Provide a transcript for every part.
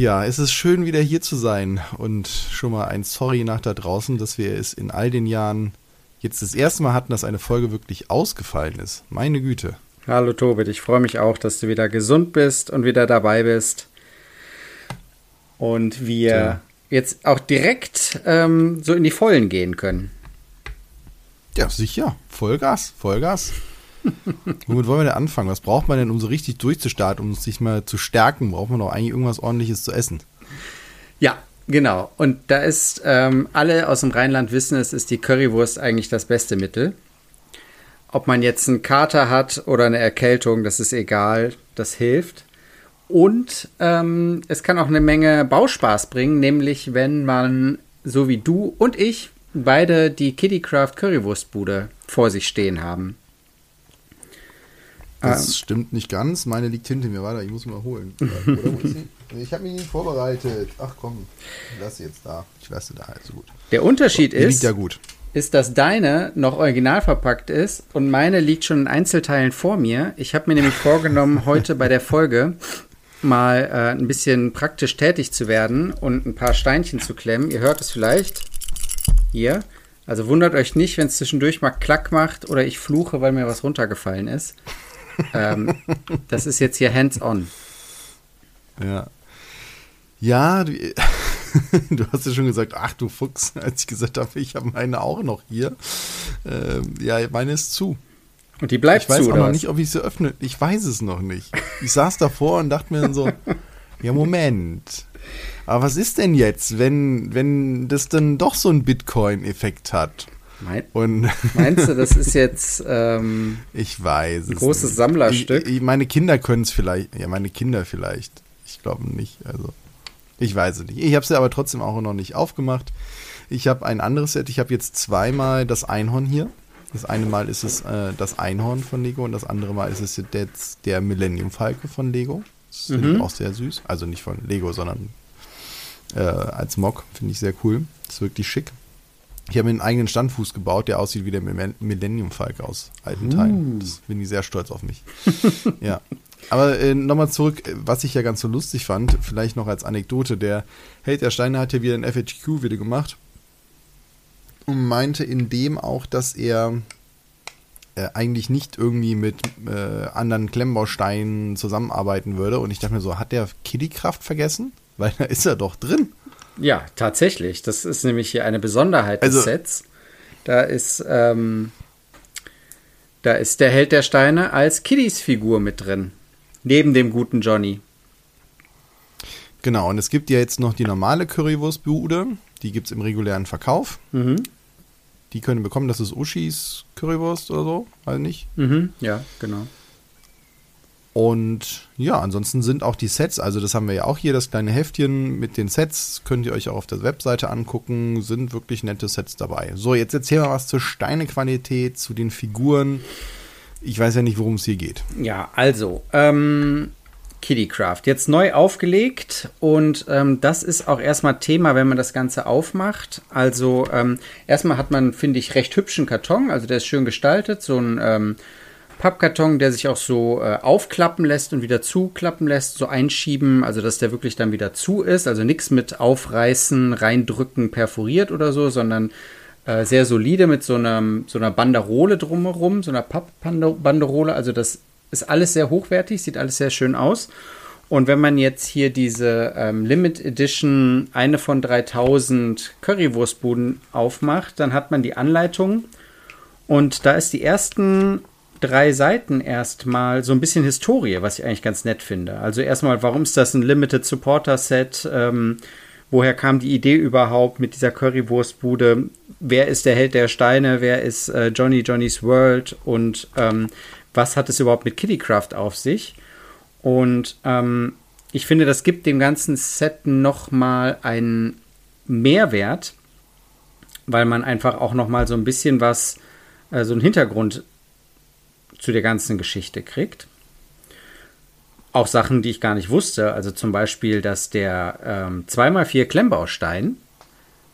Ja, es ist schön wieder hier zu sein und schon mal ein Sorry nach da draußen, dass wir es in all den Jahren jetzt das erste Mal hatten, dass eine Folge wirklich ausgefallen ist. Meine Güte. Hallo Tobit, ich freue mich auch, dass du wieder gesund bist und wieder dabei bist. Und wir ja. jetzt auch direkt ähm, so in die Vollen gehen können. Ja, sicher. Vollgas, Vollgas. Womit wollen wir denn anfangen? Was braucht man denn, um so richtig durchzustarten, um sich mal zu stärken? Braucht man doch eigentlich irgendwas ordentliches zu essen? Ja, genau. Und da ist, ähm, alle aus dem Rheinland wissen, es ist die Currywurst eigentlich das beste Mittel. Ob man jetzt einen Kater hat oder eine Erkältung, das ist egal, das hilft. Und ähm, es kann auch eine Menge Bauspaß bringen, nämlich wenn man, so wie du und ich, beide die Kittycraft Currywurstbude vor sich stehen haben. Das ähm, stimmt nicht ganz. Meine liegt hinter mir. Warte, ich muss mal holen. Oder wo ist sie? Ich habe mich nicht vorbereitet. Ach komm, ich lasse sie jetzt da. Ich lasse da also gut. Der Unterschied so, ist, ja gut. ist, dass deine noch original verpackt ist und meine liegt schon in Einzelteilen vor mir. Ich habe mir nämlich vorgenommen, heute bei der Folge mal äh, ein bisschen praktisch tätig zu werden und ein paar Steinchen zu klemmen. Ihr hört es vielleicht hier. Also wundert euch nicht, wenn es zwischendurch mal Klack macht oder ich fluche, weil mir was runtergefallen ist ähm, das ist jetzt hier hands-on. Ja. Ja, du, du, hast ja schon gesagt, ach du Fuchs, als ich gesagt habe, ich habe meine auch noch hier. Ähm, ja, meine ist zu. Und die bleibt zu, Ich weiß zu, auch noch nicht, ob ich sie öffne. Ich weiß es noch nicht. Ich saß davor und dachte mir dann so, ja, Moment. Aber was ist denn jetzt, wenn, wenn das dann doch so einen Bitcoin-Effekt hat? Mein, und meinst du, das ist jetzt ähm, ich weiß ein großes nicht. Sammlerstück? Ich, ich, meine Kinder können es vielleicht. Ja, meine Kinder vielleicht. Ich glaube nicht. Also ich weiß es nicht. Ich habe sie aber trotzdem auch noch nicht aufgemacht. Ich habe ein anderes Set. Ich habe jetzt zweimal das Einhorn hier. Das eine Mal ist es äh, das Einhorn von Lego und das andere Mal ist es jetzt der Millennium Falke von Lego. Das mhm. finde ich auch sehr süß. Also nicht von Lego, sondern äh, als Mock. Finde ich sehr cool. Das ist wirklich schick. Ich habe mir einen eigenen Standfuß gebaut, der aussieht wie der Millennium Falke aus alten uh. Teilen. Das bin ich sehr stolz auf mich. ja. Aber äh, nochmal zurück, was ich ja ganz so lustig fand, vielleicht noch als Anekdote, der Held der Steine hat ja wieder ein FHQ-Video gemacht und meinte in dem auch, dass er äh, eigentlich nicht irgendwie mit äh, anderen Klemmbausteinen zusammenarbeiten würde. Und ich dachte mir so, hat der Kiddykraft vergessen? Weil da ist er doch drin. Ja, tatsächlich. Das ist nämlich hier eine Besonderheit des also, Sets. Da ist, ähm, da ist der Held der Steine als Kiddies Figur mit drin. Neben dem guten Johnny. Genau, und es gibt ja jetzt noch die normale Currywurstbude. Die gibt es im regulären Verkauf. Mhm. Die können bekommen, das ist Uschis Currywurst oder so, also nicht. Mhm, ja, genau. Und ja, ansonsten sind auch die Sets, also das haben wir ja auch hier, das kleine Heftchen mit den Sets, könnt ihr euch auch auf der Webseite angucken, sind wirklich nette Sets dabei. So, jetzt erzählen wir was zur Steinequalität, zu den Figuren. Ich weiß ja nicht, worum es hier geht. Ja, also, ähm, Kittycraft, jetzt neu aufgelegt und ähm, das ist auch erstmal Thema, wenn man das Ganze aufmacht. Also, ähm, erstmal hat man, finde ich, recht hübschen Karton, also der ist schön gestaltet, so ein ähm, Pappkarton, der sich auch so äh, aufklappen lässt und wieder zuklappen lässt, so einschieben, also dass der wirklich dann wieder zu ist. Also nichts mit aufreißen, reindrücken, perforiert oder so, sondern äh, sehr solide mit so einer, so einer Banderole drumherum, so einer Pappbanderole. Also das ist alles sehr hochwertig, sieht alles sehr schön aus. Und wenn man jetzt hier diese ähm, Limit Edition, eine von 3000 Currywurstbuden aufmacht, dann hat man die Anleitung. Und da ist die ersten drei Seiten erstmal so ein bisschen Historie, was ich eigentlich ganz nett finde. Also erstmal, warum ist das ein Limited Supporter Set? Ähm, woher kam die Idee überhaupt mit dieser Currywurstbude? Wer ist der Held der Steine? Wer ist äh, Johnny Johnny's World? Und ähm, was hat es überhaupt mit Kittycraft auf sich? Und ähm, ich finde, das gibt dem ganzen Set nochmal einen Mehrwert, weil man einfach auch nochmal so ein bisschen was, äh, so einen Hintergrund zu der ganzen Geschichte kriegt. Auch Sachen, die ich gar nicht wusste, also zum Beispiel, dass der ähm, 2x4 Klemmbaustein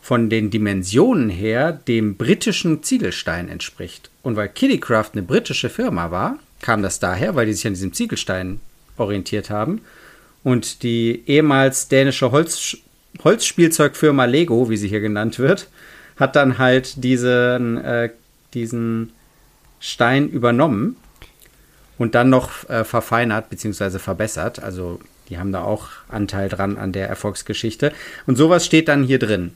von den Dimensionen her dem britischen Ziegelstein entspricht. Und weil Kittycraft eine britische Firma war, kam das daher, weil die sich an diesem Ziegelstein orientiert haben. Und die ehemals dänische Holz, Holzspielzeugfirma Lego, wie sie hier genannt wird, hat dann halt diesen, äh, diesen Stein übernommen und dann noch äh, verfeinert bzw. verbessert. Also die haben da auch Anteil dran an der Erfolgsgeschichte. Und sowas steht dann hier drin.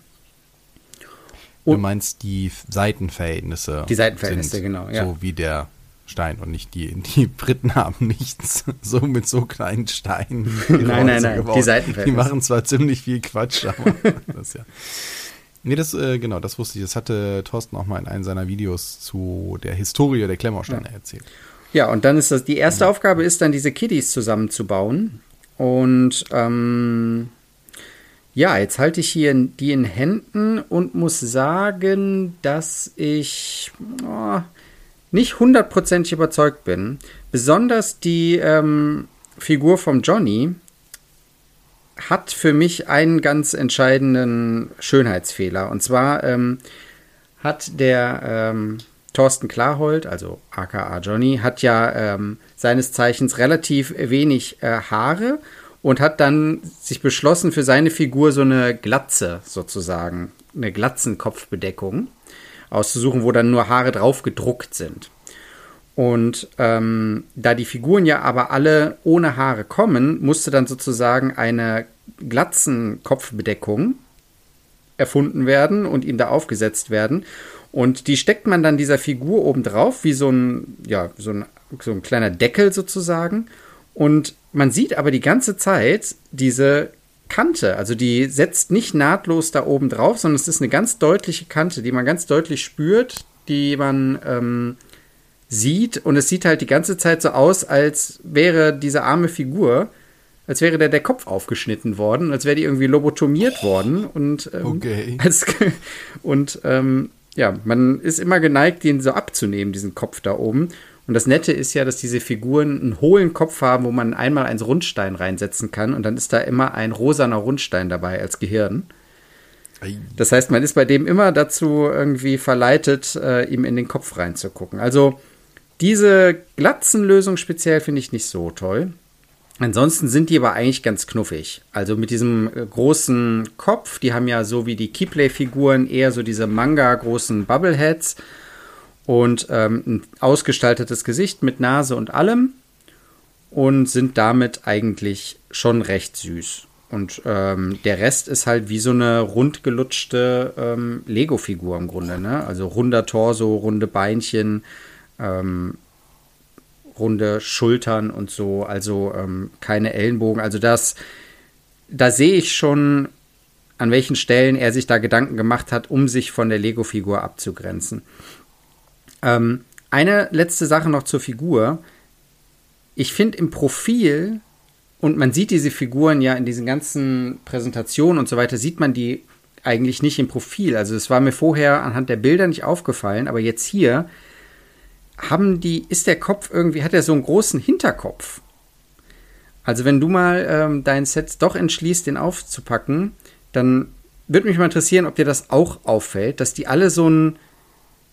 Und du meinst die Seitenverhältnisse? Die Seitenverhältnisse, genau. Ja. So wie der Stein und nicht die. Die Briten haben nichts so mit so kleinen Steinen. nein, nein, nein. Gebaut. Die Seitenverhältnisse. Die machen zwar ziemlich viel Quatsch, aber das ja. Nee, das, äh, genau, das wusste ich. Das hatte Thorsten auch mal in einem seiner Videos zu der Historie der Klemmersteine ja. erzählt. Ja, und dann ist das, die erste ja. Aufgabe ist dann, diese Kiddies zusammenzubauen. Und ähm, ja, jetzt halte ich hier die in Händen und muss sagen, dass ich oh, nicht hundertprozentig überzeugt bin. Besonders die ähm, Figur vom Johnny hat für mich einen ganz entscheidenden Schönheitsfehler. Und zwar ähm, hat der ähm, Thorsten Klarhold, also aka Johnny, hat ja ähm, seines Zeichens relativ wenig äh, Haare und hat dann sich beschlossen, für seine Figur so eine Glatze sozusagen, eine Glatzenkopfbedeckung auszusuchen, wo dann nur Haare drauf gedruckt sind. Und ähm, da die Figuren ja aber alle ohne Haare kommen, musste dann sozusagen eine Glatzenkopfbedeckung erfunden werden und ihm da aufgesetzt werden. Und die steckt man dann dieser Figur oben drauf, wie so ein, ja, so ein, so ein kleiner Deckel sozusagen. Und man sieht aber die ganze Zeit diese Kante. Also die setzt nicht nahtlos da oben drauf, sondern es ist eine ganz deutliche Kante, die man ganz deutlich spürt, die man ähm, sieht. Und es sieht halt die ganze Zeit so aus, als wäre diese arme Figur, als wäre der, der Kopf aufgeschnitten worden, als wäre die irgendwie lobotomiert worden. Und, ähm, okay. Als, und ähm, ja, man ist immer geneigt, den so abzunehmen, diesen Kopf da oben. Und das Nette ist ja, dass diese Figuren einen hohlen Kopf haben, wo man einmal einen Rundstein reinsetzen kann und dann ist da immer ein rosaner Rundstein dabei als Gehirn. Das heißt, man ist bei dem immer dazu irgendwie verleitet, äh, ihm in den Kopf reinzugucken. Also diese Glatzenlösung speziell finde ich nicht so toll. Ansonsten sind die aber eigentlich ganz knuffig. Also mit diesem äh, großen Kopf, die haben ja so wie die Keyplay-Figuren eher so diese Manga-großen Bubbleheads und ähm, ein ausgestaltetes Gesicht mit Nase und allem und sind damit eigentlich schon recht süß. Und ähm, der Rest ist halt wie so eine rundgelutschte ähm, Lego-Figur im Grunde. Ne? Also runder Torso, runde Beinchen, ähm, runde Schultern und so, also ähm, keine Ellenbogen. Also das, da sehe ich schon, an welchen Stellen er sich da Gedanken gemacht hat, um sich von der Lego-Figur abzugrenzen. Ähm, eine letzte Sache noch zur Figur. Ich finde im Profil, und man sieht diese Figuren ja in diesen ganzen Präsentationen und so weiter, sieht man die eigentlich nicht im Profil. Also es war mir vorher anhand der Bilder nicht aufgefallen, aber jetzt hier haben die, ist der Kopf irgendwie, hat er so einen großen Hinterkopf. Also wenn du mal ähm, dein Set doch entschließt, den aufzupacken, dann würde mich mal interessieren, ob dir das auch auffällt, dass die alle so einen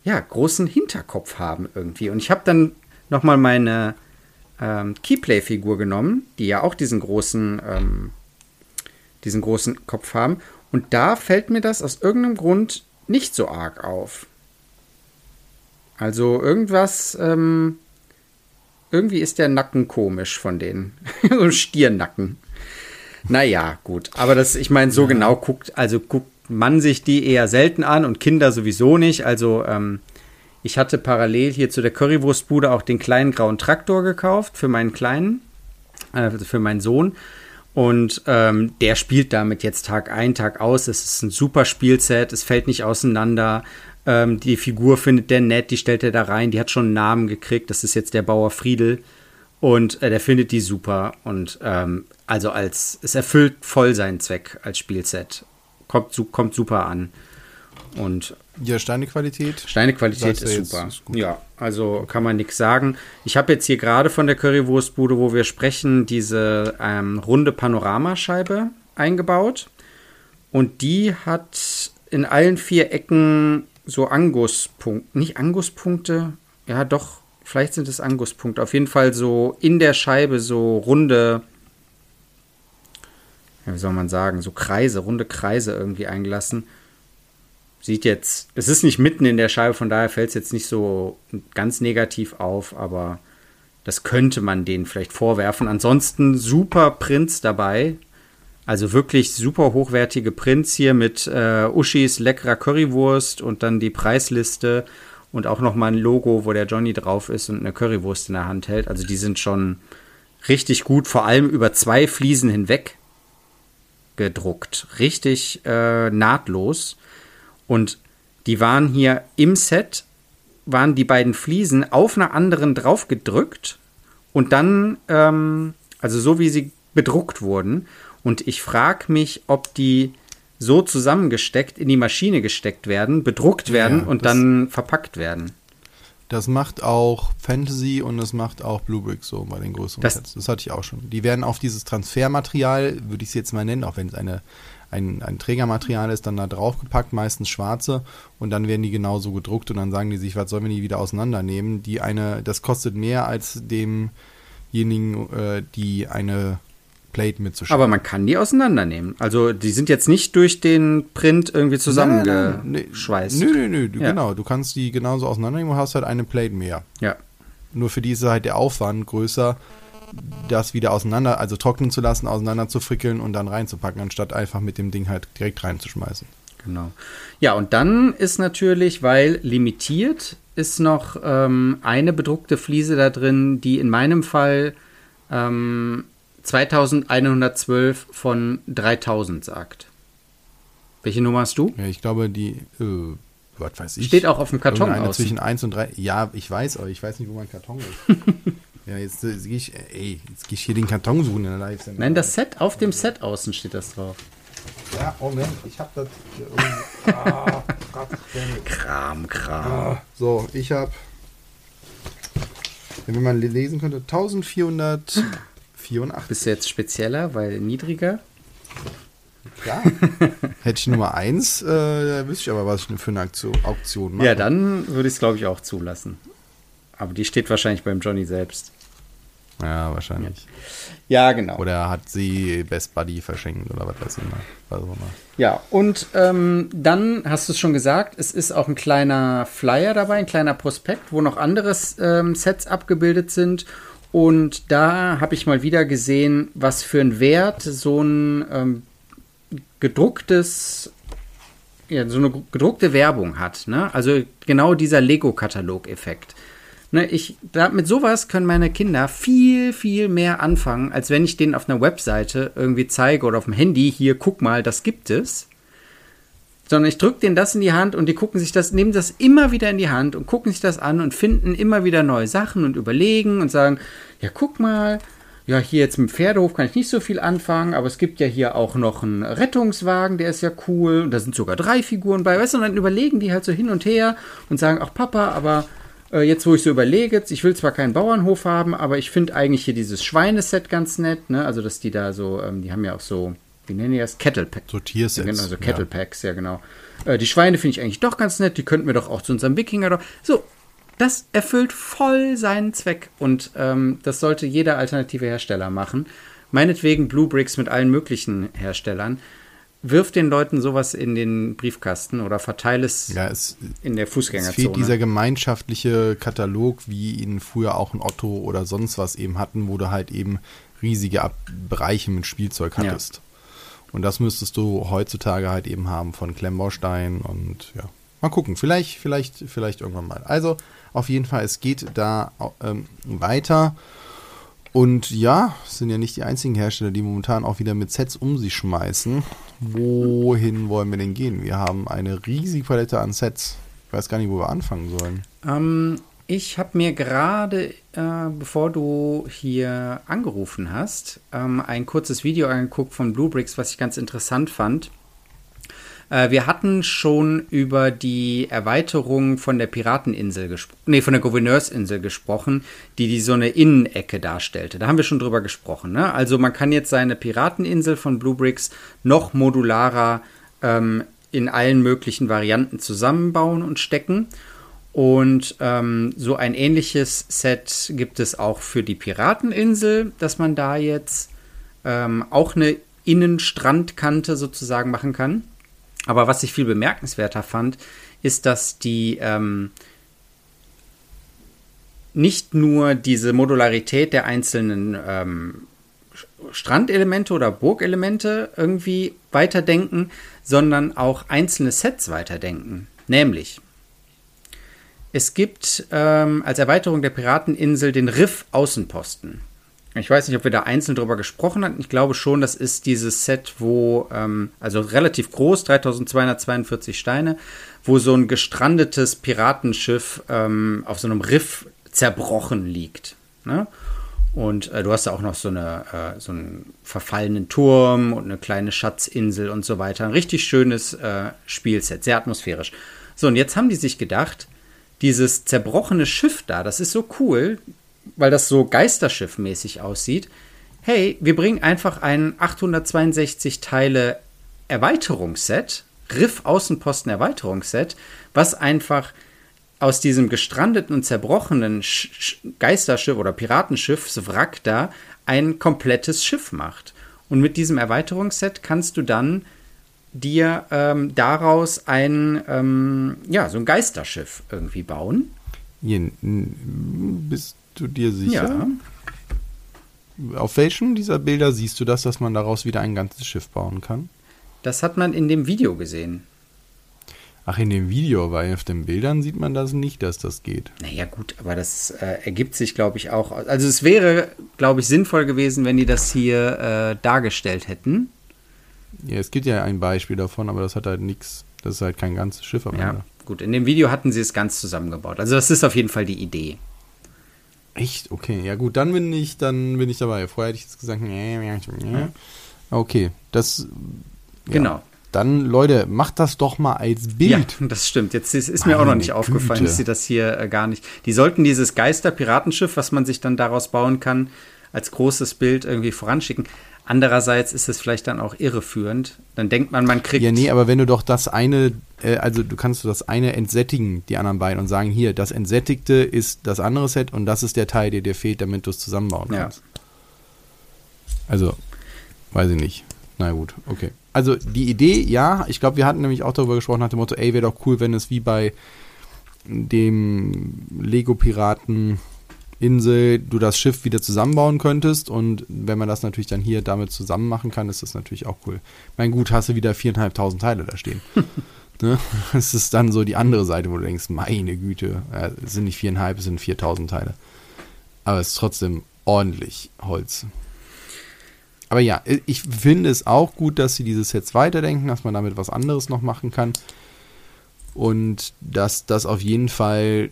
ja, großen Hinterkopf haben irgendwie. Und ich habe dann noch mal meine ähm, Keyplay-Figur genommen, die ja auch diesen großen, ähm, diesen großen Kopf haben. Und da fällt mir das aus irgendeinem Grund nicht so arg auf. Also irgendwas, ähm, irgendwie ist der Nacken komisch von denen. so ein Stiernacken. Naja, gut. Aber das, ich meine, so ja. genau guckt, also guckt man sich die eher selten an und Kinder sowieso nicht. Also, ähm, ich hatte parallel hier zu der Currywurstbude auch den kleinen grauen Traktor gekauft für meinen Kleinen, äh, für meinen Sohn. Und ähm, der spielt damit jetzt Tag ein, Tag aus. Es ist ein super Spielset, es fällt nicht auseinander. Ähm, die Figur findet der nett, die stellt er da rein, die hat schon einen Namen gekriegt, das ist jetzt der Bauer Friedel. Und äh, der findet die super. Und ähm, also als, es erfüllt voll seinen Zweck als Spielset. Kommt, kommt super an. Und ja, Steinequalität? Steinequalität ist super. Ist ja, also kann man nichts sagen. Ich habe jetzt hier gerade von der Currywurstbude, wo wir sprechen, diese ähm, runde Panoramascheibe eingebaut. Und die hat in allen vier Ecken so Anguspunkte, nicht Anguspunkte, ja doch, vielleicht sind es Anguspunkte, auf jeden Fall so in der Scheibe so runde ja, wie soll man sagen, so Kreise, runde Kreise irgendwie eingelassen. Sieht jetzt, es ist nicht mitten in der Scheibe, von daher fällt es jetzt nicht so ganz negativ auf, aber das könnte man denen vielleicht vorwerfen. Ansonsten super Prints dabei. Also wirklich super hochwertige Prints hier mit äh, Uschis leckerer Currywurst und dann die Preisliste und auch nochmal ein Logo, wo der Johnny drauf ist und eine Currywurst in der Hand hält. Also die sind schon richtig gut, vor allem über zwei Fliesen hinweg gedruckt. Richtig äh, nahtlos. Und die waren hier im Set, waren die beiden Fliesen auf einer anderen drauf gedrückt und dann, ähm, also so wie sie bedruckt wurden. Und ich frage mich, ob die so zusammengesteckt in die Maschine gesteckt werden, bedruckt werden ja, und dann verpackt werden. Das macht auch Fantasy und das macht auch Bluebrick so bei den größeren das, Sets. Das hatte ich auch schon. Die werden auf dieses Transfermaterial, würde ich es jetzt mal nennen, auch wenn es eine, ein, ein Trägermaterial ist, dann da draufgepackt, meistens schwarze, und dann werden die genauso gedruckt und dann sagen die sich, was sollen wir die wieder auseinandernehmen? Die eine, das kostet mehr als demjenigen, äh, die eine Plate mitzuschauen. Aber man kann die auseinandernehmen. Also die sind jetzt nicht durch den Print irgendwie zusammengeschweißt. Nö, nö, nö, ja. genau. Du kannst die genauso auseinandernehmen und hast halt eine Plate mehr. Ja. Nur für die ist halt der Aufwand größer, das wieder auseinander, also trocknen zu lassen, auseinander zu frickeln und dann reinzupacken, anstatt einfach mit dem Ding halt direkt reinzuschmeißen. Genau. Ja, und dann ist natürlich, weil limitiert, ist noch ähm, eine bedruckte Fliese da drin, die in meinem Fall ähm, 2112 von 3000 sagt. Welche Nummer hast du? Ja, ich glaube, die, äh, was weiß ich. Steht auch auf dem Karton aus. zwischen 1 und 3. Ja, ich weiß, aber ich weiß nicht, wo mein Karton ist. ja, jetzt, jetzt gehe ich, ey, jetzt gehe ich hier den Karton suchen in der live -Sendung. Nein, das Set, auf dem Set außen steht das drauf. Ja, Moment, ich habe das hier irgendwie. Ah, Kram, Kram. Ah, so, ich habe, wenn man lesen könnte, 1400. 84. Bist du jetzt spezieller, weil niedriger? Ja. Hätte ich Nummer 1, äh, wüsste ich aber, was ich für eine Aktion, Auktion mache. Ja, dann würde ich es, glaube ich, auch zulassen. Aber die steht wahrscheinlich beim Johnny selbst. Ja, wahrscheinlich. Ja, genau. Oder hat sie Best Buddy verschenkt oder was weiß ich mal. Was auch immer. Ja, und ähm, dann hast du es schon gesagt, es ist auch ein kleiner Flyer dabei, ein kleiner Prospekt, wo noch andere ähm, Sets abgebildet sind. Und da habe ich mal wieder gesehen, was für einen Wert so ein ähm, gedrucktes, ja, so eine gedruckte Werbung hat. Ne? Also genau dieser Lego-Katalog-Effekt. Ne, ich, da, mit sowas können meine Kinder viel, viel mehr anfangen, als wenn ich denen auf einer Webseite irgendwie zeige oder auf dem Handy, hier, guck mal, das gibt es sondern ich drücke denen das in die Hand und die gucken sich das, nehmen das immer wieder in die Hand und gucken sich das an und finden immer wieder neue Sachen und überlegen und sagen, ja, guck mal, ja, hier jetzt mit Pferdehof kann ich nicht so viel anfangen, aber es gibt ja hier auch noch einen Rettungswagen, der ist ja cool und da sind sogar drei Figuren bei, weißt du, und dann überlegen die halt so hin und her und sagen, ach Papa, aber äh, jetzt wo ich so überlege, ich will zwar keinen Bauernhof haben, aber ich finde eigentlich hier dieses Schweineset ganz nett, ne, also dass die da so, ähm, die haben ja auch so wie nenne ich das? Kettlepacks. So Tiersets. Ja, genau, so Kettlepacks, ja, ja genau. Äh, die Schweine finde ich eigentlich doch ganz nett, die könnten wir doch auch zu unserem Wikinger doch. So, das erfüllt voll seinen Zweck und ähm, das sollte jeder alternative Hersteller machen. Meinetwegen Blue Bricks mit allen möglichen Herstellern. Wirf den Leuten sowas in den Briefkasten oder verteile es, ja, es in der Fußgängerzone. Es fehlt dieser gemeinschaftliche Katalog, wie ihn früher auch ein Otto oder sonst was eben hatten, wo du halt eben riesige Bereiche mit Spielzeug hattest. Ja. Und das müsstest du heutzutage halt eben haben von Klemmbaustein und ja. Mal gucken, vielleicht, vielleicht, vielleicht irgendwann mal. Also auf jeden Fall, es geht da ähm, weiter. Und ja, es sind ja nicht die einzigen Hersteller, die momentan auch wieder mit Sets um sich schmeißen. Wohin wollen wir denn gehen? Wir haben eine riesige Palette an Sets. Ich weiß gar nicht, wo wir anfangen sollen. Ähm, ich habe mir gerade, äh, bevor du hier angerufen hast, ähm, ein kurzes Video angeguckt von Bluebricks, was ich ganz interessant fand. Äh, wir hatten schon über die Erweiterung von der Pirateninsel gesprochen, nee, von der Gouverneursinsel gesprochen, die, die so eine Innenecke darstellte. Da haben wir schon drüber gesprochen. Ne? Also man kann jetzt seine Pirateninsel von Bluebricks noch modularer ähm, in allen möglichen Varianten zusammenbauen und stecken. Und ähm, so ein ähnliches Set gibt es auch für die Pirateninsel, dass man da jetzt ähm, auch eine Innenstrandkante sozusagen machen kann. Aber was ich viel bemerkenswerter fand, ist, dass die ähm, nicht nur diese Modularität der einzelnen ähm, Strandelemente oder Burgelemente irgendwie weiterdenken, sondern auch einzelne Sets weiterdenken. Nämlich, es gibt ähm, als Erweiterung der Pirateninsel den Riff-Außenposten. Ich weiß nicht, ob wir da einzeln drüber gesprochen hatten. Ich glaube schon, das ist dieses Set, wo, ähm, also relativ groß, 3242 Steine, wo so ein gestrandetes Piratenschiff ähm, auf so einem Riff zerbrochen liegt. Ne? Und äh, du hast da auch noch so, eine, äh, so einen verfallenen Turm und eine kleine Schatzinsel und so weiter. Ein richtig schönes äh, Spielset, sehr atmosphärisch. So, und jetzt haben die sich gedacht, dieses zerbrochene Schiff da, das ist so cool, weil das so Geisterschiff-mäßig aussieht. Hey, wir bringen einfach ein 862 Teile Erweiterungsset, Riff Außenposten Erweiterungsset, was einfach aus diesem gestrandeten und zerbrochenen Sch Geisterschiff oder Piratenschiffswrack da ein komplettes Schiff macht. Und mit diesem Erweiterungsset kannst du dann dir ähm, daraus ein, ähm, ja, so ein Geisterschiff irgendwie bauen. Bist du dir sicher? Ja. Auf welchem dieser Bilder siehst du das, dass man daraus wieder ein ganzes Schiff bauen kann? Das hat man in dem Video gesehen. Ach, in dem Video, weil auf den Bildern sieht man das nicht, dass das geht. Naja, gut, aber das äh, ergibt sich, glaube ich, auch. Also, es wäre, glaube ich, sinnvoll gewesen, wenn die das hier äh, dargestellt hätten. Ja, es gibt ja ein Beispiel davon, aber das hat halt nichts. Das ist halt kein ganzes Schiff am Ja, gut, in dem Video hatten sie es ganz zusammengebaut. Also, das ist auf jeden Fall die Idee. Echt? Okay, ja, gut, dann bin ich, dann bin ich dabei. Vorher hätte ich jetzt gesagt, okay, das. Ja. Genau dann Leute, macht das doch mal als Bild. Ja, das stimmt. Jetzt ist, ist mir auch noch nicht Güte. aufgefallen, dass sie das hier äh, gar nicht. Die sollten dieses Geister-Piratenschiff, was man sich dann daraus bauen kann, als großes Bild irgendwie voranschicken. Andererseits ist es vielleicht dann auch irreführend. Dann denkt man, man kriegt. Ja, nee, aber wenn du doch das eine, äh, also du kannst du das eine entsättigen, die anderen beiden, und sagen, hier, das Entsättigte ist das andere Set und das ist der Teil, der dir fehlt, damit du es zusammenbauen kannst. Ja. Also, weiß ich nicht. Na gut, okay also die Idee, ja, ich glaube, wir hatten nämlich auch darüber gesprochen nach dem Motto, ey, wäre doch cool, wenn es wie bei dem Lego-Piraten Insel du das Schiff wieder zusammenbauen könntest und wenn man das natürlich dann hier damit zusammen machen kann, ist das natürlich auch cool. Mein gut, hast du wieder viereinhalbtausend Teile da stehen. ne? Das ist dann so die andere Seite, wo du denkst, meine Güte, es sind nicht viereinhalb, es sind viertausend Teile. Aber es ist trotzdem ordentlich Holz aber ja, ich finde es auch gut, dass sie diese Sets weiterdenken, dass man damit was anderes noch machen kann. Und dass das auf jeden Fall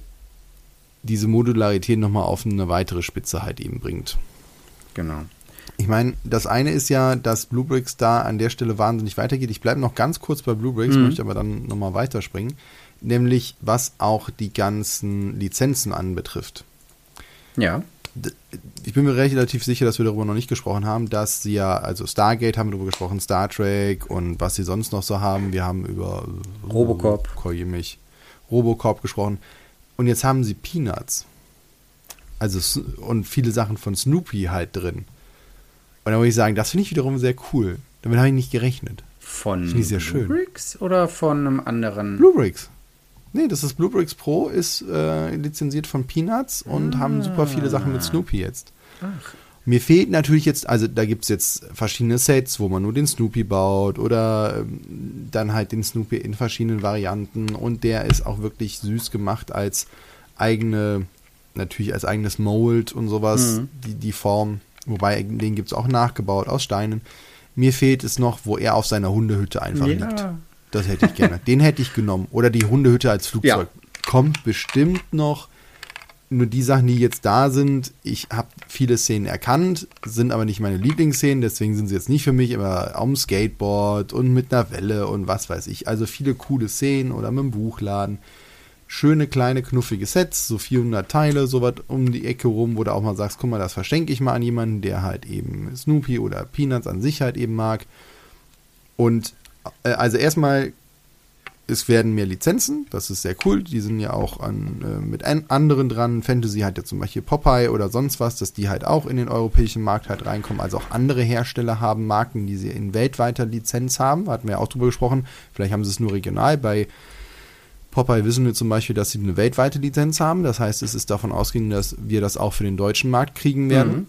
diese Modularität nochmal auf eine weitere Spitze halt eben bringt. Genau. Ich meine, das eine ist ja, dass Bluebricks da an der Stelle wahnsinnig weitergeht. Ich bleibe noch ganz kurz bei Bluebricks, mhm. möchte aber dann nochmal weiterspringen. Nämlich, was auch die ganzen Lizenzen anbetrifft. Ja ich bin mir relativ sicher, dass wir darüber noch nicht gesprochen haben, dass sie ja, also Stargate haben wir darüber gesprochen, Star Trek und was sie sonst noch so haben. Wir haben über Robocop, mich, Robocop gesprochen. Und jetzt haben sie Peanuts. Also und viele Sachen von Snoopy halt drin. Und da muss ich sagen, das finde ich wiederum sehr cool. Damit habe ich nicht gerechnet. Von sehr schön. Bluebricks oder von einem anderen? Bluebricks. Nee, das ist Bluebricks Pro, ist äh, lizenziert von Peanuts und ah. haben super viele Sachen mit Snoopy jetzt. Ach. Mir fehlt natürlich jetzt, also da gibt es jetzt verschiedene Sets, wo man nur den Snoopy baut oder ähm, dann halt den Snoopy in verschiedenen Varianten und der ist auch wirklich süß gemacht als eigene, natürlich als eigenes Mold und sowas, mhm. die, die Form. Wobei, den gibt es auch nachgebaut aus Steinen. Mir fehlt es noch, wo er auf seiner Hundehütte einfach ja. liegt. Das hätte ich gerne. Den hätte ich genommen. Oder die Hundehütte als Flugzeug. Ja. Kommt bestimmt noch. Nur die Sachen, die jetzt da sind, ich habe viele Szenen erkannt, sind aber nicht meine Lieblingsszenen, deswegen sind sie jetzt nicht für mich, aber am Skateboard und mit einer Welle und was weiß ich. Also viele coole Szenen oder mit dem Buchladen. Schöne, kleine, knuffige Sets, so 400 Teile, sowas um die Ecke rum, wo du auch mal sagst, guck mal, das verschenke ich mal an jemanden, der halt eben Snoopy oder Peanuts an sich halt eben mag. Und äh, also erstmal es werden mehr Lizenzen, das ist sehr cool. Die sind ja auch an, äh, mit an, anderen dran. Fantasy hat ja zum Beispiel Popeye oder sonst was, dass die halt auch in den europäischen Markt halt reinkommen. Also auch andere Hersteller haben Marken, die sie in weltweiter Lizenz haben. Hatten wir ja auch drüber gesprochen. Vielleicht haben sie es nur regional. Bei Popeye wissen wir zum Beispiel, dass sie eine weltweite Lizenz haben. Das heißt, es ist davon ausgegangen, dass wir das auch für den deutschen Markt kriegen werden. Mhm.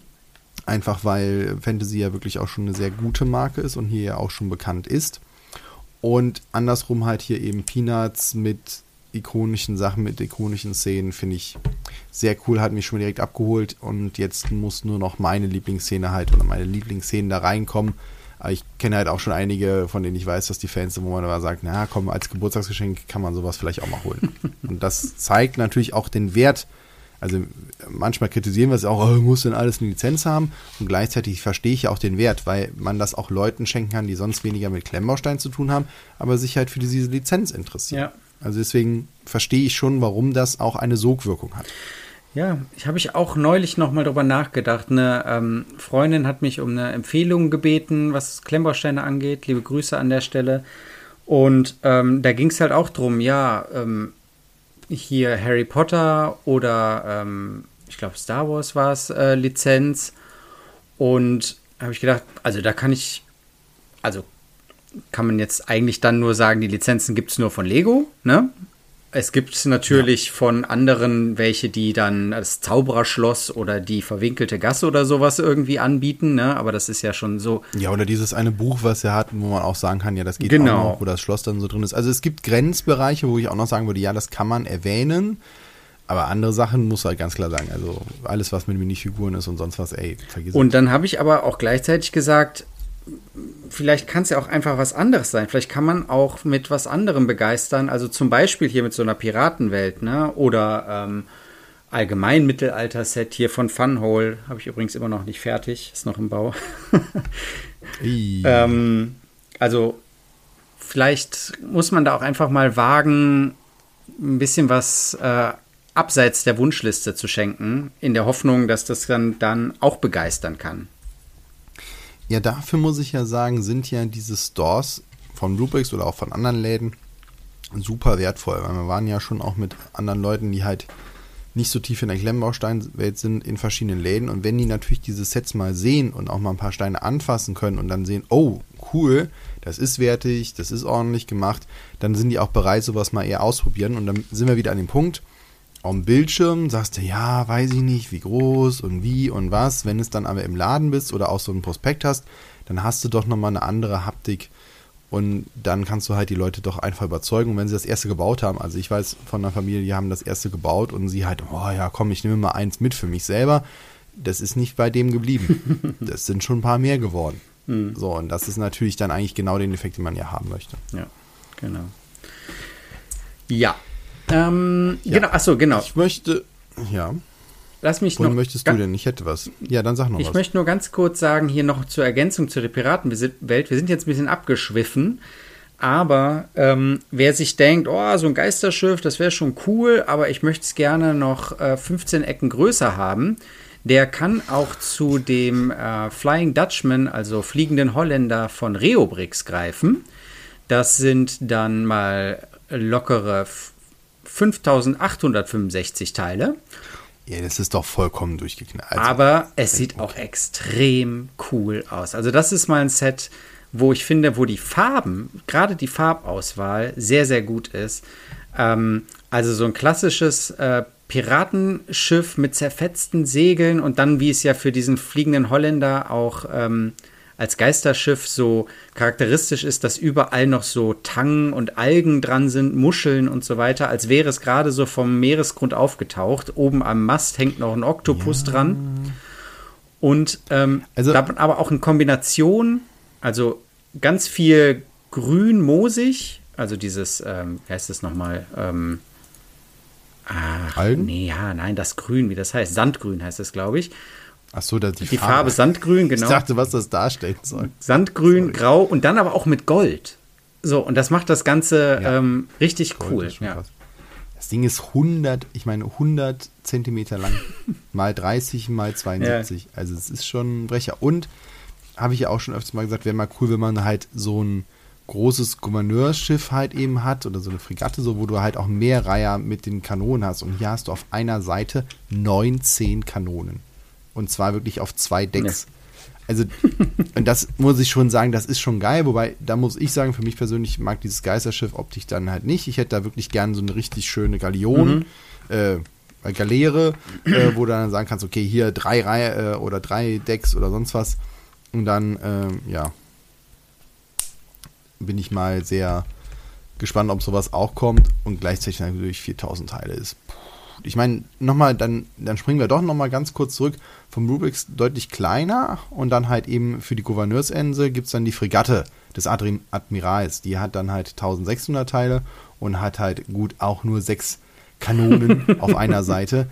Einfach weil Fantasy ja wirklich auch schon eine sehr gute Marke ist und hier ja auch schon bekannt ist. Und andersrum halt hier eben Peanuts mit ikonischen Sachen, mit ikonischen Szenen, finde ich sehr cool, hat mich schon direkt abgeholt und jetzt muss nur noch meine Lieblingsszene halt oder meine Lieblingsszenen da reinkommen. Aber ich kenne halt auch schon einige, von denen ich weiß, dass die Fans wo man aber sagt, na komm, als Geburtstagsgeschenk kann man sowas vielleicht auch mal holen. und das zeigt natürlich auch den Wert also manchmal kritisieren wir es auch, oh, muss denn alles eine Lizenz haben? Und gleichzeitig verstehe ich auch den Wert, weil man das auch Leuten schenken kann, die sonst weniger mit Klemmbausteinen zu tun haben, aber sich halt für diese Lizenz interessieren. Ja. Also deswegen verstehe ich schon, warum das auch eine Sogwirkung hat. Ja, ich habe ich auch neulich noch mal drüber nachgedacht. Eine ähm, Freundin hat mich um eine Empfehlung gebeten, was Klemmbausteine angeht. Liebe Grüße an der Stelle. Und ähm, da ging es halt auch drum, ja, ähm, hier Harry Potter oder ähm, ich glaube Star Wars war es, äh, Lizenz. Und habe ich gedacht, also da kann ich, also kann man jetzt eigentlich dann nur sagen, die Lizenzen gibt es nur von Lego, ne? Es gibt natürlich ja. von anderen welche, die dann das Zaubererschloss oder die verwinkelte Gasse oder sowas irgendwie anbieten, ne? Aber das ist ja schon so. Ja, oder dieses eine Buch, was er hat, wo man auch sagen kann, ja, das geht genau. auch noch, wo das Schloss dann so drin ist. Also es gibt Grenzbereiche, wo ich auch noch sagen würde, ja, das kann man erwähnen. Aber andere Sachen muss halt ganz klar sagen. Also alles, was mit Minifiguren ist und sonst was, ey, vergiss Und dann habe ich aber auch gleichzeitig gesagt, vielleicht kann es ja auch einfach was anderes sein. Vielleicht kann man auch mit was anderem begeistern. Also zum Beispiel hier mit so einer Piratenwelt, ne? Oder ähm, allgemein Mittelalter-Set hier von Funhole. Habe ich übrigens immer noch nicht fertig. Ist noch im Bau. ähm, also vielleicht muss man da auch einfach mal wagen, ein bisschen was äh, abseits der Wunschliste zu schenken, in der Hoffnung, dass das dann, dann auch begeistern kann. Ja, dafür muss ich ja sagen, sind ja diese Stores von Bluebricks oder auch von anderen Läden super wertvoll, weil wir waren ja schon auch mit anderen Leuten, die halt nicht so tief in der Klemmbausteinwelt sind, in verschiedenen Läden. Und wenn die natürlich diese Sets mal sehen und auch mal ein paar Steine anfassen können und dann sehen, oh, cool, das ist wertig, das ist ordentlich gemacht, dann sind die auch bereit, sowas mal eher ausprobieren. Und dann sind wir wieder an dem Punkt, auf dem Bildschirm sagst du, ja, weiß ich nicht, wie groß und wie und was. Wenn es dann aber im Laden bist oder auch so einen Prospekt hast, dann hast du doch nochmal eine andere Haptik und dann kannst du halt die Leute doch einfach überzeugen. Und wenn sie das erste gebaut haben, also ich weiß von einer Familie, die haben das erste gebaut und sie halt, oh ja, komm, ich nehme mal eins mit für mich selber. Das ist nicht bei dem geblieben. das sind schon ein paar mehr geworden. Mhm. So, und das ist natürlich dann eigentlich genau den Effekt, den man ja haben möchte. Ja, genau. Ja, ähm, ja. Genau, achso, genau. Ich möchte, ja. Lass mich Wohin noch. möchtest du denn? Ich hätte was. Ja, dann sag noch ich was. Ich möchte nur ganz kurz sagen, hier noch zur Ergänzung zur Piratenwelt. Wir sind jetzt ein bisschen abgeschwiffen. Aber ähm, wer sich denkt, oh, so ein Geisterschiff, das wäre schon cool, aber ich möchte es gerne noch äh, 15 Ecken größer haben, der kann auch zu dem äh, Flying Dutchman, also fliegenden Holländer von Reobrix greifen. Das sind dann mal lockere 5865 Teile. Ja, das ist doch vollkommen durchgeknallt. Also, Aber es sieht okay. auch extrem cool aus. Also das ist mal ein Set, wo ich finde, wo die Farben, gerade die Farbauswahl, sehr, sehr gut ist. Ähm, also so ein klassisches äh, Piratenschiff mit zerfetzten Segeln und dann, wie es ja für diesen fliegenden Holländer auch ähm, als Geisterschiff so charakteristisch ist, dass überall noch so Tangen und Algen dran sind, Muscheln und so weiter, als wäre es gerade so vom Meeresgrund aufgetaucht. Oben am Mast hängt noch ein Oktopus ja. dran. Und ähm, also, aber auch in Kombination, also ganz viel grün, moosig, also dieses, ähm, wie heißt das nochmal? Ähm, ach, Algen? nee, ja, nein, das Grün, wie das heißt, Sandgrün heißt das, glaube ich. Ach so, die, die Farbe. Farbe. Sandgrün, genau. Ich dachte, was das darstellen soll. Sandgrün, Sorry. Grau und dann aber auch mit Gold. So, und das macht das Ganze ja. ähm, richtig Gold cool. Ja. Das Ding ist 100, ich meine 100 Zentimeter lang, mal 30, mal 72. Ja. Also es ist schon ein Brecher. Und habe ich ja auch schon öfters mal gesagt, wäre mal cool, wenn man halt so ein großes Gouverneursschiff halt eben hat oder so eine Fregatte, so wo du halt auch mehr Reiher mit den Kanonen hast. Und hier hast du auf einer Seite 19 Kanonen. Und zwar wirklich auf zwei Decks. Ja. Also, und das muss ich schon sagen, das ist schon geil, wobei, da muss ich sagen, für mich persönlich mag dieses Geisterschiff optisch dann halt nicht. Ich hätte da wirklich gerne so eine richtig schöne Galeon, mhm. äh, Galeere, äh, wo du dann sagen kannst, okay, hier drei Reihe äh, oder drei Decks oder sonst was. Und dann, ähm, ja, bin ich mal sehr gespannt, ob sowas auch kommt und gleichzeitig natürlich 4000 Teile ist. Ich meine, nochmal, dann, dann springen wir doch nochmal ganz kurz zurück. Vom Rubix deutlich kleiner und dann halt eben für die Gouverneursinsel gibt es dann die Fregatte des Admi Admirals. Die hat dann halt 1600 Teile und hat halt gut auch nur sechs Kanonen auf einer Seite.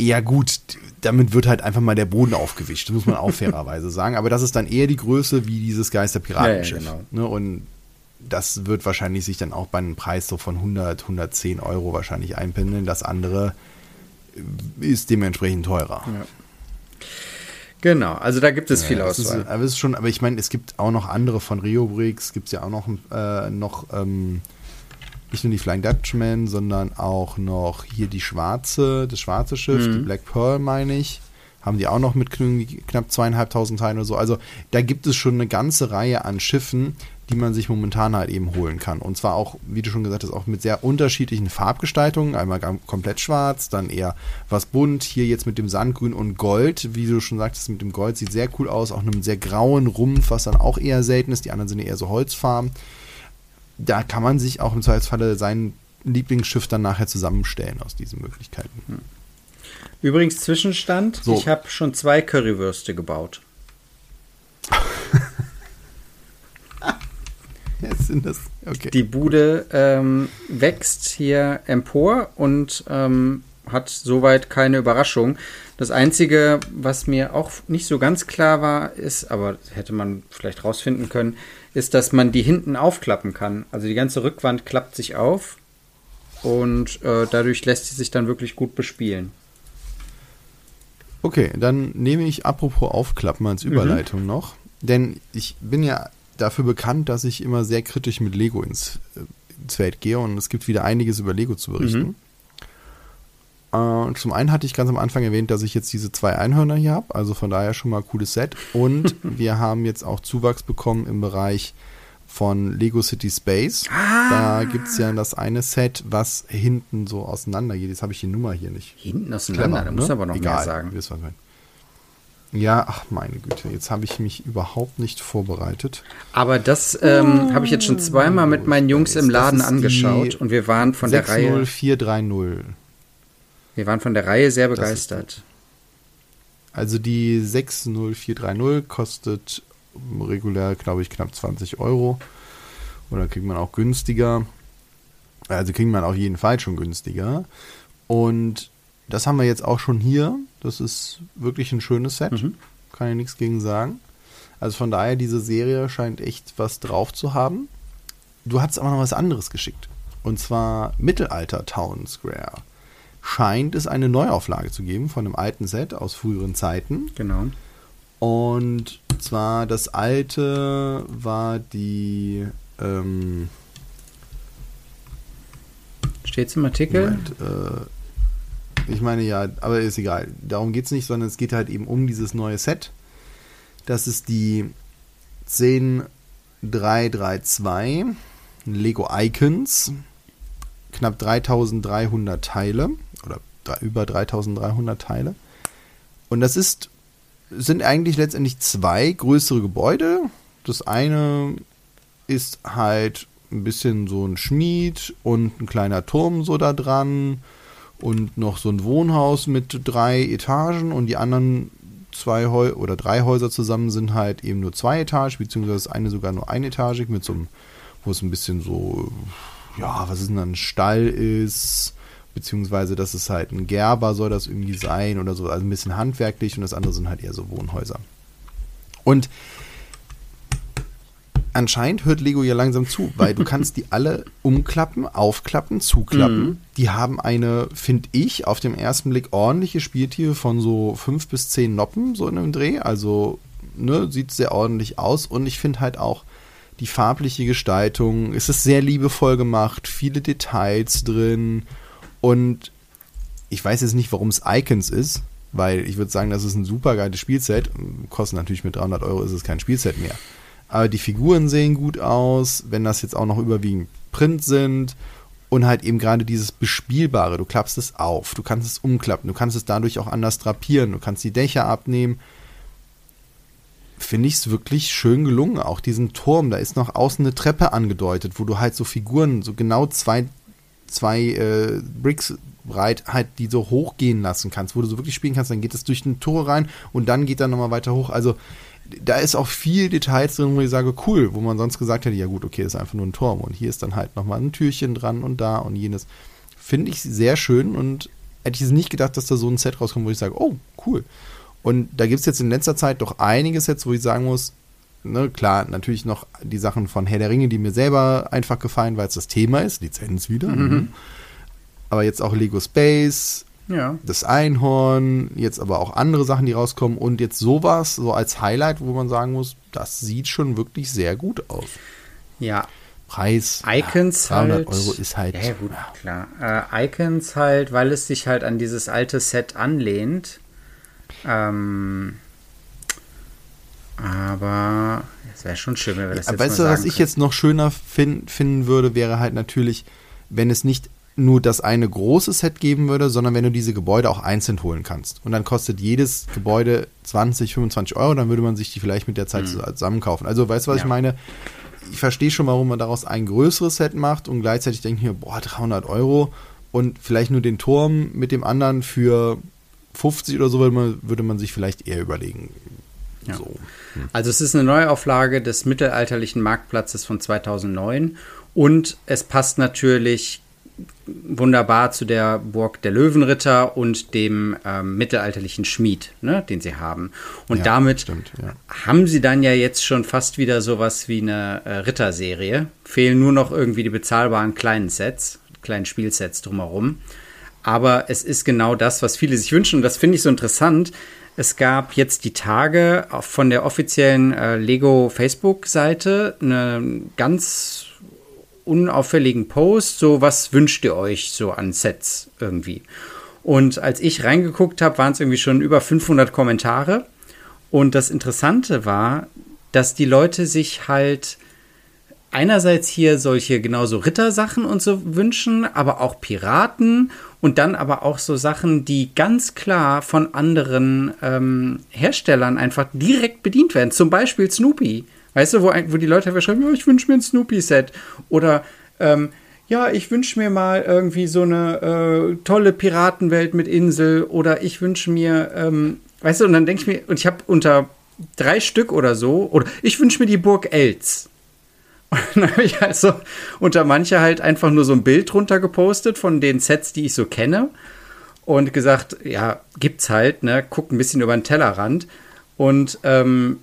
Ja, gut, damit wird halt einfach mal der Boden aufgewischt, muss man auch fairerweise sagen. Aber das ist dann eher die Größe wie dieses Geisterpiratenschiff. Ja, ja, genau. ne? Und das wird wahrscheinlich sich dann auch bei einem Preis so von 100, 110 Euro wahrscheinlich einpendeln. Das andere ist dementsprechend teurer. Ja. Genau, also da gibt es viel Auswahl. Ist, aber, ist schon, aber ich meine, es gibt auch noch andere von Rio Bricks, gibt es ja auch noch, äh, noch ähm, nicht nur die Flying Dutchman, sondern auch noch hier die schwarze, das schwarze Schiff, mhm. die Black Pearl, meine ich. Haben die auch noch mit knapp zweieinhalbtausend Teilen oder so. Also da gibt es schon eine ganze Reihe an Schiffen, die man sich momentan halt eben holen kann. Und zwar auch, wie du schon gesagt hast, auch mit sehr unterschiedlichen Farbgestaltungen. Einmal komplett schwarz, dann eher was bunt. Hier jetzt mit dem Sandgrün und Gold. Wie du schon sagtest, mit dem Gold sieht sehr cool aus. Auch einem sehr grauen Rumpf, was dann auch eher selten ist. Die anderen sind eher so Holzfarben da kann man sich auch im Zweifelsfalle sein Lieblingsschiff dann nachher zusammenstellen aus diesen Möglichkeiten. Hm. Übrigens Zwischenstand, so. ich habe schon zwei Currywürste gebaut. Sind das, okay. Die Bude ähm, wächst hier empor und ähm, hat soweit keine Überraschung. Das Einzige, was mir auch nicht so ganz klar war, ist, aber hätte man vielleicht rausfinden können, ist, dass man die hinten aufklappen kann. Also die ganze Rückwand klappt sich auf und äh, dadurch lässt sie sich dann wirklich gut bespielen. Okay, dann nehme ich apropos Aufklappen als mhm. Überleitung mhm. noch, denn ich bin ja dafür bekannt, dass ich immer sehr kritisch mit Lego ins, äh, ins Feld gehe und es gibt wieder einiges über Lego zu berichten. Mhm. Äh, zum einen hatte ich ganz am Anfang erwähnt, dass ich jetzt diese zwei Einhörner hier habe, also von daher schon mal ein cooles Set. Und wir haben jetzt auch Zuwachs bekommen im Bereich von Lego City Space. Ah. Da gibt es ja das eine Set, was hinten so auseinander geht. Jetzt habe ich die Nummer hier nicht. Hinten auseinander, Clever, da muss ne? aber noch Egal, mehr sagen. Was ja, ach meine Güte, jetzt habe ich mich überhaupt nicht vorbereitet. Aber das ähm, habe ich jetzt schon zweimal mit meinen Jungs im Laden angeschaut und wir waren von 60430. der Reihe. 60430. Wir waren von der Reihe sehr begeistert. Also die 60430 kostet regulär, glaube ich, knapp 20 Euro. Oder kriegt man auch günstiger. Also kriegt man auf jeden Fall schon günstiger. Und das haben wir jetzt auch schon hier. Das ist wirklich ein schönes Set. Mhm. Kann ich nichts gegen sagen. Also von daher, diese Serie scheint echt was drauf zu haben. Du hast aber noch was anderes geschickt. Und zwar Mittelalter Town Square scheint es eine Neuauflage zu geben von einem alten Set aus früheren Zeiten. Genau. Und zwar das alte war die. Ähm, Steht es im Artikel? Moment, äh, ich meine ja, aber ist egal. Darum geht es nicht, sondern es geht halt eben um dieses neue Set. Das ist die 10332 Lego Icons. Knapp 3300 Teile oder über 3300 Teile. Und das ist, sind eigentlich letztendlich zwei größere Gebäude. Das eine ist halt ein bisschen so ein Schmied und ein kleiner Turm so da dran und noch so ein Wohnhaus mit drei Etagen und die anderen zwei Heu oder drei Häuser zusammen sind halt eben nur zwei Etagen, beziehungsweise das eine sogar nur einetagig mit so einem, wo es ein bisschen so, ja, was ist denn ein Stall ist, beziehungsweise dass es halt ein Gerber soll das irgendwie sein oder so, also ein bisschen handwerklich und das andere sind halt eher so Wohnhäuser. Und anscheinend hört Lego ja langsam zu, weil du kannst die alle umklappen, aufklappen, zuklappen. Mhm. Die haben eine, finde ich, auf dem ersten Blick ordentliche Spieltiefe von so fünf bis zehn Noppen, so in einem Dreh. Also, ne, sieht sehr ordentlich aus. Und ich finde halt auch, die farbliche Gestaltung. Es ist sehr liebevoll gemacht, viele Details drin und ich weiß jetzt nicht, warum es Icons ist, weil ich würde sagen, das ist ein super geiles Spielset. Kostet natürlich mit 300 Euro ist es kein Spielset mehr. Aber die Figuren sehen gut aus, wenn das jetzt auch noch überwiegend Print sind und halt eben gerade dieses Bespielbare. Du klappst es auf, du kannst es umklappen, du kannst es dadurch auch anders drapieren, du kannst die Dächer abnehmen. Finde ich es wirklich schön gelungen. Auch diesen Turm, da ist noch außen eine Treppe angedeutet, wo du halt so Figuren, so genau zwei, zwei äh, Bricks breit halt die so hochgehen lassen kannst, wo du so wirklich spielen kannst, dann geht es durch ein Tor rein und dann geht er nochmal weiter hoch. Also da ist auch viel Details drin, wo ich sage, cool, wo man sonst gesagt hätte, ja gut, okay, das ist einfach nur ein Turm und hier ist dann halt nochmal ein Türchen dran und da und jenes. Finde ich sehr schön und hätte ich nicht gedacht, dass da so ein Set rauskommt, wo ich sage, oh, cool. Und da gibt es jetzt in letzter Zeit doch einige Sets, wo ich sagen muss, ne, klar, natürlich noch die Sachen von Herr der Ringe, die mir selber einfach gefallen, weil es das Thema ist, Lizenz wieder. Mhm. Aber jetzt auch Lego Space, ja. Das Einhorn, jetzt aber auch andere Sachen, die rauskommen und jetzt sowas, so als Highlight, wo man sagen muss, das sieht schon wirklich sehr gut aus. Ja. Preis Icons ja, 300 halt, Euro ist halt. Ja, gut, klar. Äh, Icons halt, weil es sich halt an dieses alte Set anlehnt. Ähm, aber es wäre schon schön, wenn wir das ja, jetzt Weißt du, was ich jetzt noch schöner fin finden würde, wäre halt natürlich, wenn es nicht nur das eine große Set geben würde, sondern wenn du diese Gebäude auch einzeln holen kannst. Und dann kostet jedes Gebäude 20, 25 Euro, dann würde man sich die vielleicht mit der Zeit mhm. zusammen kaufen. Also weißt du, was ja. ich meine? Ich verstehe schon, warum man daraus ein größeres Set macht und gleichzeitig denke ich mir, boah, 300 Euro und vielleicht nur den Turm mit dem anderen für 50 oder so würde man, würde man sich vielleicht eher überlegen. Ja. So. Hm. Also es ist eine Neuauflage des mittelalterlichen Marktplatzes von 2009 und es passt natürlich wunderbar zu der Burg der Löwenritter und dem ähm, mittelalterlichen Schmied, ne, den sie haben. Und ja, damit stimmt, ja. haben sie dann ja jetzt schon fast wieder sowas wie eine äh, Ritterserie. Fehlen nur noch irgendwie die bezahlbaren kleinen Sets, kleinen Spielsets drumherum. Aber es ist genau das, was viele sich wünschen. Und das finde ich so interessant. Es gab jetzt die Tage von der offiziellen äh, Lego Facebook-Seite eine ganz unauffälligen Post, so was wünscht ihr euch so an Sets irgendwie. Und als ich reingeguckt habe, waren es irgendwie schon über 500 Kommentare. Und das Interessante war, dass die Leute sich halt einerseits hier solche genauso Rittersachen und so wünschen, aber auch Piraten und dann aber auch so Sachen, die ganz klar von anderen ähm, Herstellern einfach direkt bedient werden. Zum Beispiel Snoopy. Weißt du, wo, wo die Leute schreiben, ja, ich wünsche mir ein Snoopy-Set. Oder ähm, ja, ich wünsche mir mal irgendwie so eine äh, tolle Piratenwelt mit Insel. Oder ich wünsche mir, ähm, weißt du, und dann denke ich mir, und ich habe unter drei Stück oder so, oder ich wünsche mir die Burg Els. Und dann habe ich also unter manche halt einfach nur so ein Bild drunter gepostet von den Sets, die ich so kenne. Und gesagt, ja, gibt's halt, ne, guck ein bisschen über den Tellerrand. Und ähm,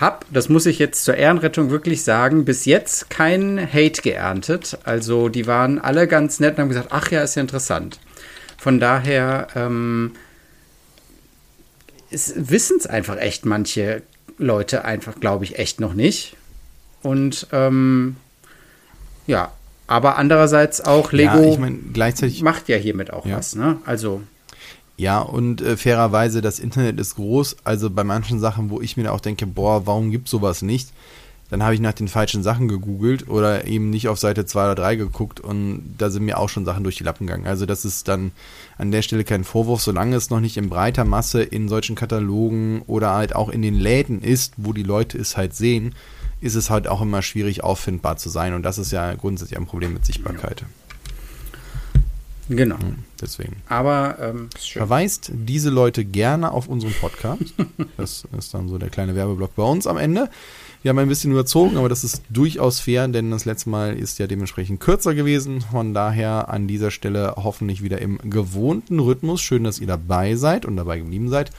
habe, das muss ich jetzt zur Ehrenrettung wirklich sagen, bis jetzt keinen Hate geerntet. Also die waren alle ganz nett und haben gesagt, ach ja, ist ja interessant. Von daher ähm, wissen es einfach echt manche Leute einfach, glaube ich, echt noch nicht. Und ähm, ja, aber andererseits auch Lego ja, ich mein, gleichzeitig macht ja hiermit auch ja. was. Ne? Also ja, und äh, fairerweise, das Internet ist groß. Also bei manchen Sachen, wo ich mir auch denke, boah, warum gibt sowas nicht? Dann habe ich nach den falschen Sachen gegoogelt oder eben nicht auf Seite 2 oder 3 geguckt und da sind mir auch schon Sachen durch die Lappen gegangen. Also das ist dann an der Stelle kein Vorwurf, solange es noch nicht in breiter Masse in solchen Katalogen oder halt auch in den Läden ist, wo die Leute es halt sehen, ist es halt auch immer schwierig auffindbar zu sein und das ist ja grundsätzlich ein Problem mit Sichtbarkeit. Ja. Genau. Hm, deswegen. Aber ähm, verweist diese Leute gerne auf unseren Podcast. das ist dann so der kleine Werbeblock bei uns am Ende. Wir haben ein bisschen überzogen, aber das ist durchaus fair, denn das letzte Mal ist ja dementsprechend kürzer gewesen. Von daher an dieser Stelle hoffentlich wieder im gewohnten Rhythmus. Schön, dass ihr dabei seid und dabei geblieben seid.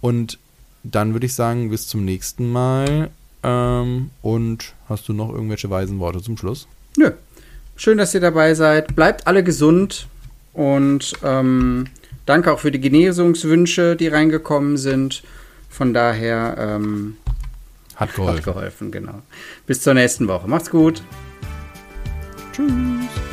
Und dann würde ich sagen, bis zum nächsten Mal. Ähm, und hast du noch irgendwelche weisen Worte zum Schluss? Nö. Schön, dass ihr dabei seid. Bleibt alle gesund. Und ähm, danke auch für die Genesungswünsche, die reingekommen sind. Von daher. Ähm, Hat geholfen. Hat geholfen, genau. Bis zur nächsten Woche. Macht's gut. Tschüss.